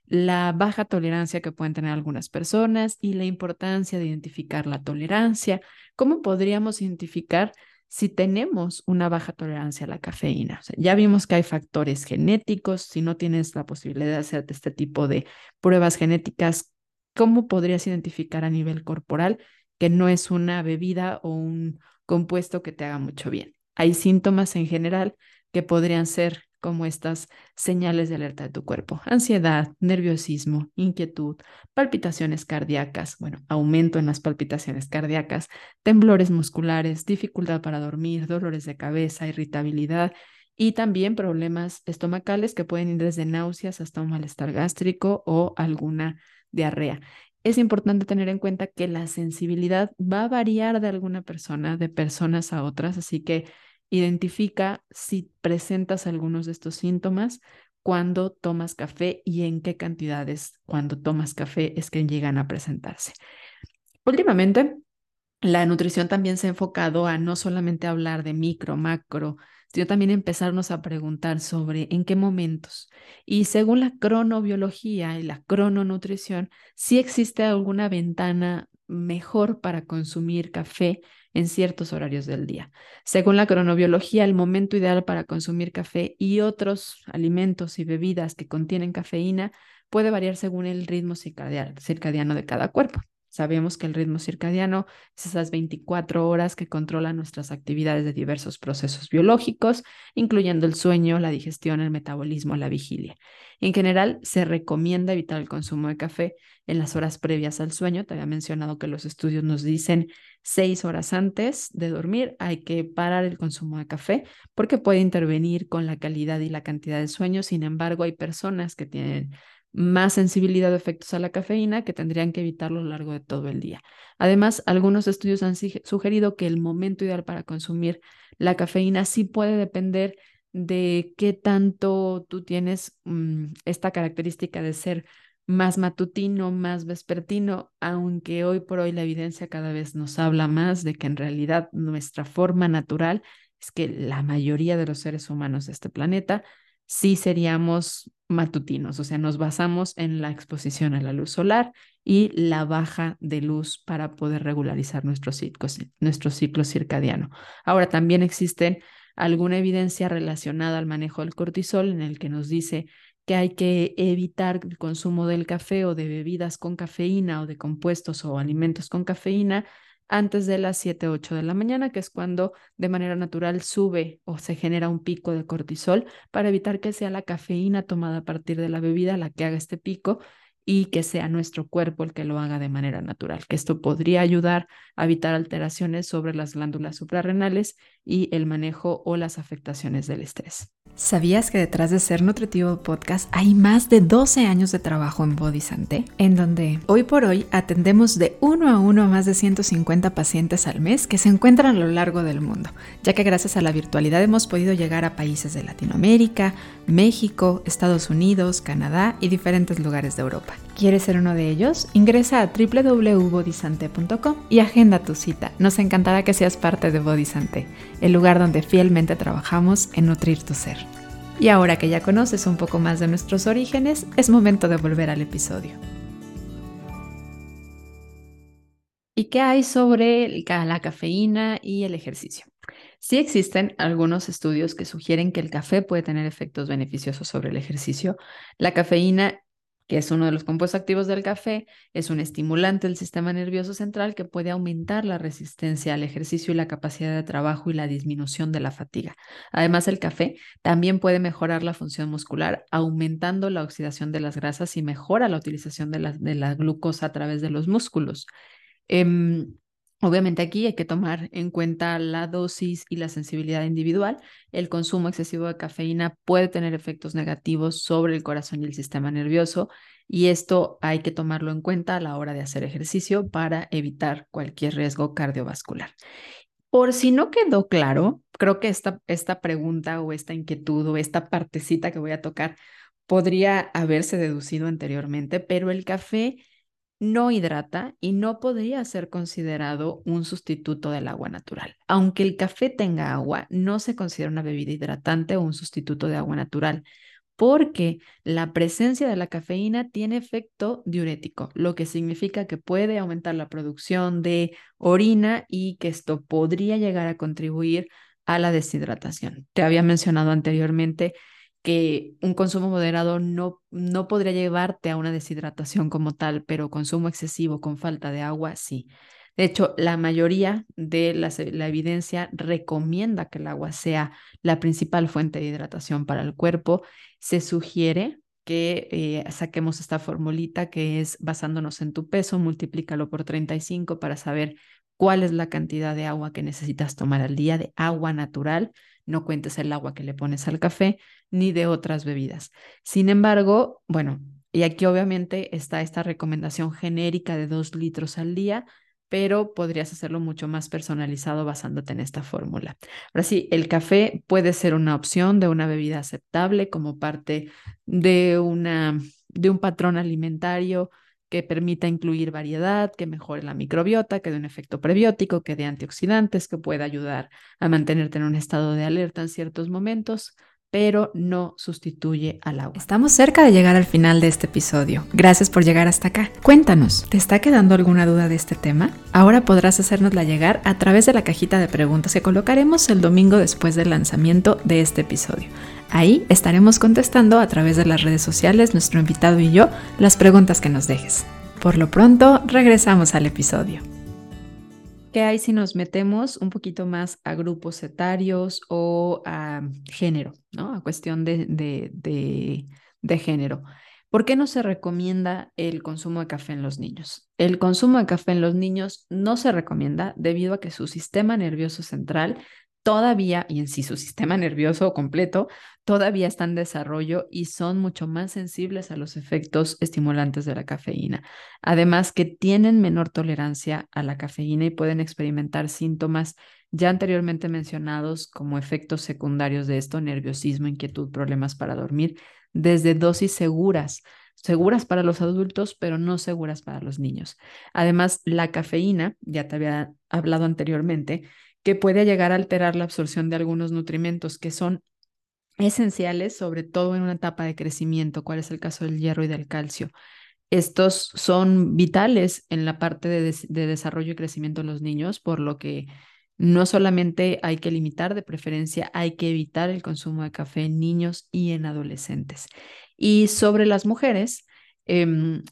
la baja tolerancia que pueden tener algunas personas y la importancia de identificar la tolerancia. ¿Cómo podríamos identificar si tenemos una baja tolerancia a la cafeína. ya vimos que hay factores genéticos, si no tienes la posibilidad de hacer este tipo de pruebas genéticas, ¿cómo podrías identificar a nivel corporal que no es una bebida o un compuesto que te haga mucho bien? Hay síntomas en general que podrían ser como estas señales de alerta de tu cuerpo. Ansiedad, nerviosismo, inquietud, palpitaciones cardíacas, bueno, aumento en las palpitaciones cardíacas, temblores musculares, dificultad para dormir, dolores de cabeza, irritabilidad y también problemas estomacales que pueden ir desde náuseas hasta un malestar gástrico o alguna diarrea. Es importante tener en cuenta que la sensibilidad va a variar de alguna persona, de personas a otras, así que Identifica si presentas algunos de estos síntomas cuando tomas café y en qué cantidades cuando tomas café es que llegan a presentarse. Últimamente, la nutrición también se ha enfocado a no solamente hablar de micro, macro, sino también empezarnos a preguntar sobre en qué momentos. Y según la cronobiología y la crononutrición, si existe alguna ventana mejor para consumir café en ciertos horarios del día. Según la cronobiología, el momento ideal para consumir café y otros alimentos y bebidas que contienen cafeína puede variar según el ritmo circadiano de cada cuerpo. Sabemos que el ritmo circadiano es esas 24 horas que controlan nuestras actividades de diversos procesos biológicos, incluyendo el sueño, la digestión, el metabolismo, la vigilia. En general, se recomienda evitar el consumo de café en las horas previas al sueño. Te había mencionado que los estudios nos dicen seis horas antes de dormir hay que parar el consumo de café porque puede intervenir con la calidad y la cantidad de sueño. Sin embargo, hay personas que tienen más sensibilidad de efectos a la cafeína que tendrían que evitarlo a lo largo de todo el día. Además, algunos estudios han sugerido que el momento ideal para consumir la cafeína sí puede depender de qué tanto tú tienes mm, esta característica de ser más matutino, más vespertino, aunque hoy por hoy la evidencia cada vez nos habla más de que en realidad nuestra forma natural es que la mayoría de los seres humanos de este planeta sí seríamos matutinos, o sea, nos basamos en la exposición a la luz solar y la baja de luz para poder regularizar nuestro ciclo, nuestro ciclo circadiano. Ahora, también existen alguna evidencia relacionada al manejo del cortisol en el que nos dice que hay que evitar el consumo del café o de bebidas con cafeína o de compuestos o alimentos con cafeína antes de las 7, 8 de la mañana, que es cuando de manera natural sube o se genera un pico de cortisol para evitar que sea la cafeína tomada a partir de la bebida la que haga este pico y que sea nuestro cuerpo el que lo haga de manera natural, que esto podría ayudar a evitar alteraciones sobre las glándulas suprarrenales y el manejo o las afectaciones del estrés. ¿Sabías que detrás de Ser Nutritivo Podcast hay más de 12 años de trabajo en Body Santé? En donde hoy por hoy atendemos de uno a uno a más de 150 pacientes al mes que se encuentran a lo largo del mundo, ya que gracias a la virtualidad hemos podido llegar a países de Latinoamérica, México, Estados Unidos, Canadá y diferentes lugares de Europa. ¿Quieres ser uno de ellos? Ingresa a www.bodysante.com y agenda tu cita. Nos encantará que seas parte de Body Santé el lugar donde fielmente trabajamos en nutrir tu ser. Y ahora que ya conoces un poco más de nuestros orígenes, es momento de volver al episodio. ¿Y qué hay sobre la cafeína y el ejercicio? Sí existen algunos estudios que sugieren que el café puede tener efectos beneficiosos sobre el ejercicio. La cafeína que es uno de los compuestos activos del café, es un estimulante del sistema nervioso central que puede aumentar la resistencia al ejercicio y la capacidad de trabajo y la disminución de la fatiga. Además, el café también puede mejorar la función muscular, aumentando la oxidación de las grasas y mejora la utilización de la, glucosa a través de los músculos. Em, Obviamente aquí hay que tomar en cuenta la dosis y la sensibilidad individual. El consumo excesivo de cafeína puede tener efectos negativos sobre el corazón y el sistema nervioso y esto hay que tomarlo en cuenta a la hora de hacer ejercicio para evitar cualquier riesgo cardiovascular. Por si no quedó claro, creo que esta, esta pregunta o esta inquietud o esta partecita que voy a tocar podría haberse deducido anteriormente, pero el café no hidrata y no podría ser considerado un sustituto del agua natural. Aunque el café tenga agua, no se considera una bebida hidratante o un sustituto de agua natural, porque la presencia de la cafeína tiene efecto diurético, lo que significa que puede aumentar la producción de orina y que esto podría llegar a contribuir a la deshidratación. Te había mencionado anteriormente que un consumo moderado no, no podría llevarte a una deshidratación como tal, pero consumo excesivo con falta de agua, sí. De hecho, la mayoría de la, evidencia recomienda que el agua sea la principal fuente de hidratación para el cuerpo. Se sugiere que eh, saquemos esta formulita que es basándonos en tu peso, multiplícalo por 35 para saber cuál es la cantidad de agua que necesitas tomar al día de agua natural no cuentes el agua que le pones al café ni de otras bebidas. Sin embargo, bueno, y aquí obviamente está esta recomendación genérica de dos litros al día, pero podrías hacerlo mucho más personalizado basándote en esta fórmula. Ahora sí, el café puede ser una opción de una bebida aceptable como parte de, una, de un patrón alimentario que permita incluir variedad, que mejore la microbiota, que dé un efecto prebiótico, que dé antioxidantes, que pueda ayudar a mantenerte en un estado de alerta en ciertos momentos, pero no sustituye al agua. Estamos cerca de llegar al final de este episodio. Gracias por llegar hasta acá. Cuéntanos, ¿te está quedando alguna duda de este tema? Ahora podrás hacérnosla llegar a través de la cajita de preguntas que colocaremos el domingo después del lanzamiento de este episodio. Ahí estaremos contestando a través de las redes sociales, nuestro invitado y yo, las preguntas que nos dejes. Por lo pronto, regresamos al episodio. ¿Qué hay si nos metemos un poquito más a grupos etarios o a género, ¿no? A cuestión de, de, de, género. ¿Por qué no se recomienda el consumo de café en los niños? El consumo de café en los niños no se recomienda debido a que su sistema nervioso central todavía, y en sí su sistema nervioso completo, todavía está en desarrollo y son mucho más sensibles a los efectos estimulantes de la cafeína. Además que tienen menor tolerancia a la cafeína y pueden experimentar síntomas ya anteriormente mencionados como efectos secundarios de esto, nerviosismo, inquietud, problemas para dormir, desde dosis seguras seguras para los adultos, pero no seguras para los niños. Además, la cafeína, ya te había hablado anteriormente, que puede llegar a alterar la absorción de algunos nutrimentos que son esenciales, sobre todo en una etapa de crecimiento, cuál es el caso del hierro y del calcio. Estos son vitales en la parte de, desarrollo y crecimiento de los niños, por lo que no solamente hay que limitar, de preferencia hay que evitar el consumo de café en niños y en adolescentes. Y sobre las mujeres, Em,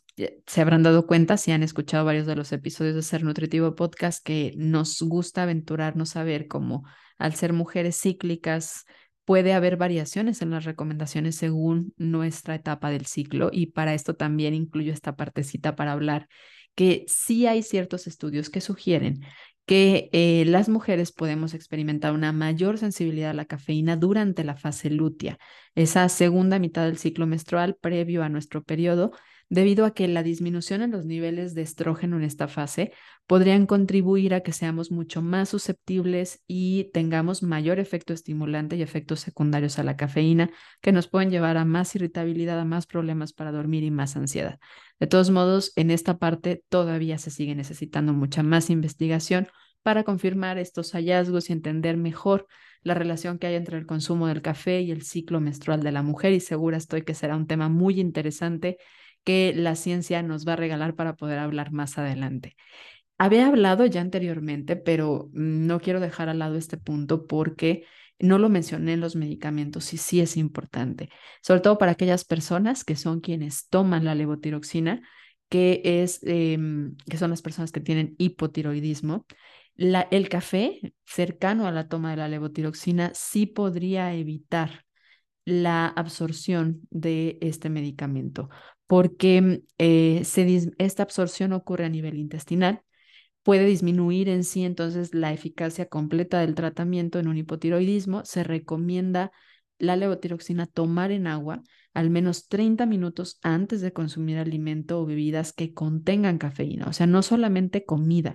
se habrán dado cuenta si han escuchado varios de los episodios de Ser Nutritivo Podcast que nos gusta aventurarnos a ver cómo al ser mujeres cíclicas puede haber variaciones en las recomendaciones según nuestra etapa del ciclo y para esto también incluyo esta partecita para hablar que sí hay ciertos estudios que sugieren que eh, las mujeres podemos experimentar una mayor sensibilidad a la cafeína durante la fase lútea, esa segunda mitad del ciclo menstrual previo a nuestro periodo, debido a que la disminución en los niveles de estrógeno en esta fase podrían contribuir a que seamos mucho más susceptibles y tengamos mayor efecto estimulante y efectos secundarios a la cafeína que nos pueden llevar a más irritabilidad, a más problemas para dormir y más ansiedad. De todos modos, en esta parte todavía se sigue necesitando mucha más investigación para confirmar estos hallazgos y entender mejor la relación que hay entre el consumo del café y el ciclo menstrual de la mujer y segura estoy que será un tema muy interesante que la ciencia nos va a regalar para poder hablar más adelante. Había hablado ya anteriormente, pero no quiero dejar al lado este punto porque no lo mencioné en los medicamentos y sí es importante, sobre todo para aquellas personas que son quienes toman la levotiroxina, que, es, em, que son las personas que tienen hipotiroidismo el café cercano a la toma de la levotiroxina sí podría evitar la absorción de este medicamento, porque eh, esta absorción ocurre a nivel intestinal, puede disminuir en sí entonces la eficacia completa del tratamiento en un hipotiroidismo. Se recomienda la levotiroxina tomar en agua al menos 30 minutos antes de consumir alimento o bebidas que contengan cafeína, o sea, no solamente comida,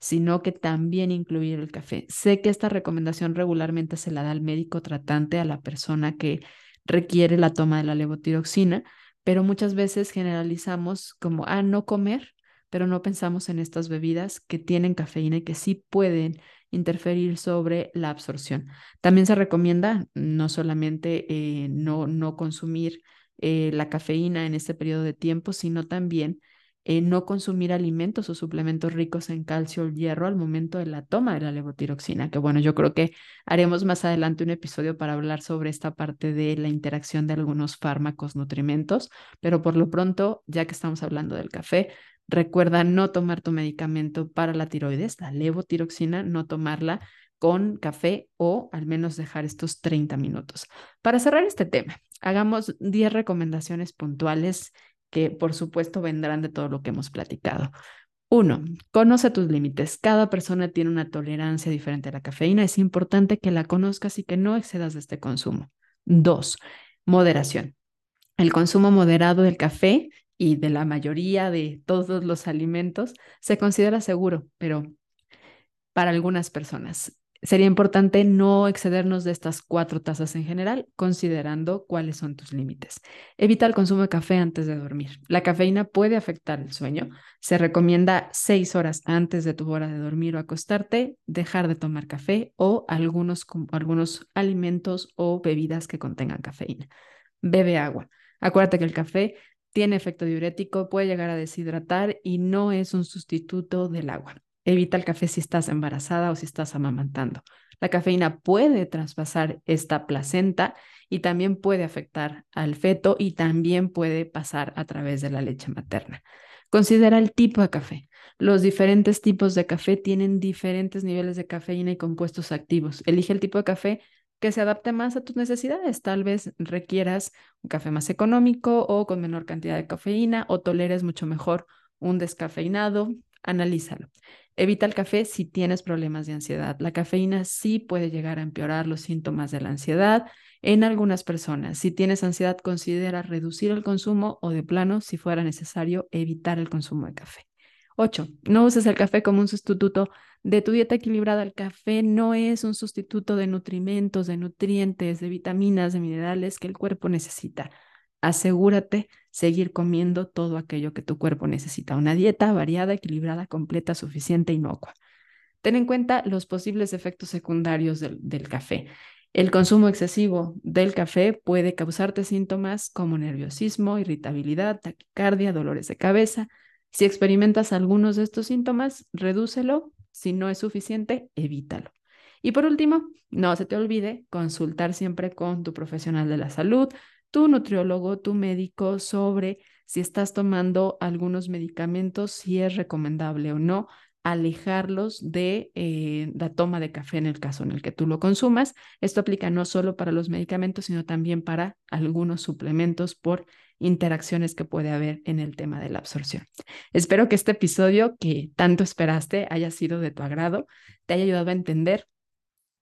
sino que también incluir el café. Sé que esta recomendación regularmente se la da al médico tratante a la persona que requiere la toma de la levotiroxina, pero muchas veces generalizamos como, a ah, no comer, pero no pensamos en estas bebidas que tienen cafeína y que sí pueden interferir sobre la absorción. También se recomienda no solamente eh, no, no consumir eh, la cafeína en este periodo de tiempo, sino también eh, no consumir alimentos o suplementos ricos en calcio o hierro al momento de la toma de la levotiroxina, que bueno, yo creo que haremos más adelante un episodio para hablar sobre esta parte de la interacción de algunos fármacos, nutrimentos, pero por lo pronto, ya que estamos hablando del café, recuerda no tomar tu medicamento para la tiroides, la levotiroxina, no tomarla con café o al menos dejar estos 30 minutos. Para cerrar este tema, hagamos 10 recomendaciones puntuales que por supuesto vendrán de todo lo que hemos platicado. Uno, conoce tus límites. Cada persona tiene una tolerancia diferente a la cafeína. Es importante que la conozcas y que no excedas de este consumo. Dos, moderación. El consumo moderado del café y de la mayoría de todos los alimentos se considera seguro, pero para algunas personas sería importante no excedernos de estas cuatro tazas en general, considerando cuáles son tus límites. Evita el consumo de café antes de dormir. La cafeína puede afectar el sueño. Se recomienda seis horas antes de tu hora de dormir o acostarte, dejar de tomar café o algunos, algunos alimentos o bebidas que contengan cafeína. Bebe agua. Acuérdate que el café tiene efecto diurético, puede llegar a deshidratar y no es un sustituto del agua. Evita el café si estás embarazada o si estás amamantando. La cafeína puede traspasar esta placenta y también puede afectar al feto y también puede pasar a través de la leche materna. Considera el tipo de café. Los diferentes tipos de café tienen diferentes niveles de cafeína y compuestos activos. Elige el tipo de café que se adapte más a tus necesidades. Tal vez requieras un café más económico o con menor cantidad de cafeína o toleres mucho mejor un descafeinado. Analízalo. Evita el café si tienes problemas de ansiedad. La cafeína sí puede llegar a empeorar los síntomas de la ansiedad en algunas personas. Si tienes ansiedad, considera reducir el consumo o de plano, si fuera necesario, evitar el consumo de café. 8. No uses el café como un sustituto de tu dieta equilibrada. El café no es un sustituto de nutrimentos, de nutrientes, de vitaminas, de minerales que el cuerpo necesita. Asegúrate seguir comiendo todo aquello que tu cuerpo necesita. Una dieta variada, equilibrada, completa, suficiente, inocua. Ten en cuenta los posibles efectos secundarios del, del café. El consumo excesivo del café puede causarte síntomas como nerviosismo, irritabilidad, taquicardia, dolores de cabeza, si experimentas algunos de estos síntomas, redúcelo. Si no es suficiente, evítalo. Y por último, no se te olvide consultar siempre con tu profesional de la salud, tu nutriólogo, tu médico sobre si estás tomando algunos medicamentos, si es recomendable o no alejarlos de eh, la toma de café en el caso en el que tú lo consumas. Esto aplica no solo para los medicamentos, sino también para algunos suplementos por interacciones que puede haber en el tema de la absorción. Espero que este episodio que tanto esperaste haya sido de tu agrado, te haya ayudado a entender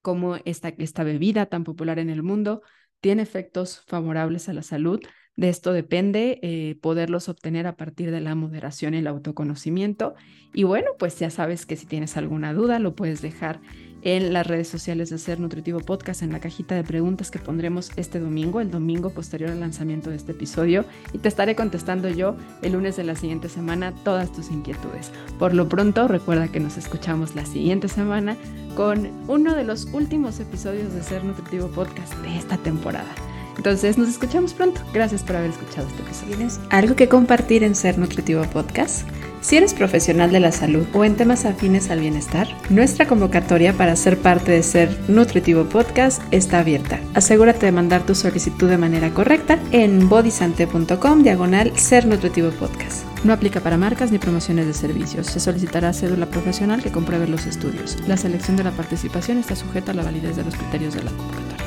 cómo esta, esta bebida tan popular en el mundo tiene efectos favorables a la salud. De esto depende eh, poderlos obtener a partir de la moderación y el autoconocimiento. Y bueno, pues ya sabes que si tienes alguna duda lo puedes dejar en las redes sociales de Ser Nutritivo Podcast, en la cajita de preguntas que pondremos este domingo, el domingo posterior al lanzamiento de este episodio, y te estaré contestando yo el lunes de la siguiente semana todas tus inquietudes. Por lo pronto, recuerda que nos escuchamos la siguiente semana con uno de los últimos episodios de Ser Nutritivo Podcast de esta temporada. Entonces nos escuchamos pronto. Gracias por haber escuchado este episodio. ¿Tienes algo que compartir en Ser Nutritivo Podcast? Si eres profesional de la salud o en temas afines al bienestar, nuestra convocatoria para ser parte de Ser Nutritivo Podcast está abierta. Asegúrate de mandar tu solicitud de manera correcta en bodysante.com diagonal Ser Nutritivo Podcast. No aplica para marcas ni promociones de servicios. Se solicitará cédula profesional que compruebe los estudios. La selección de la participación está sujeta a la validez de los criterios de la convocatoria.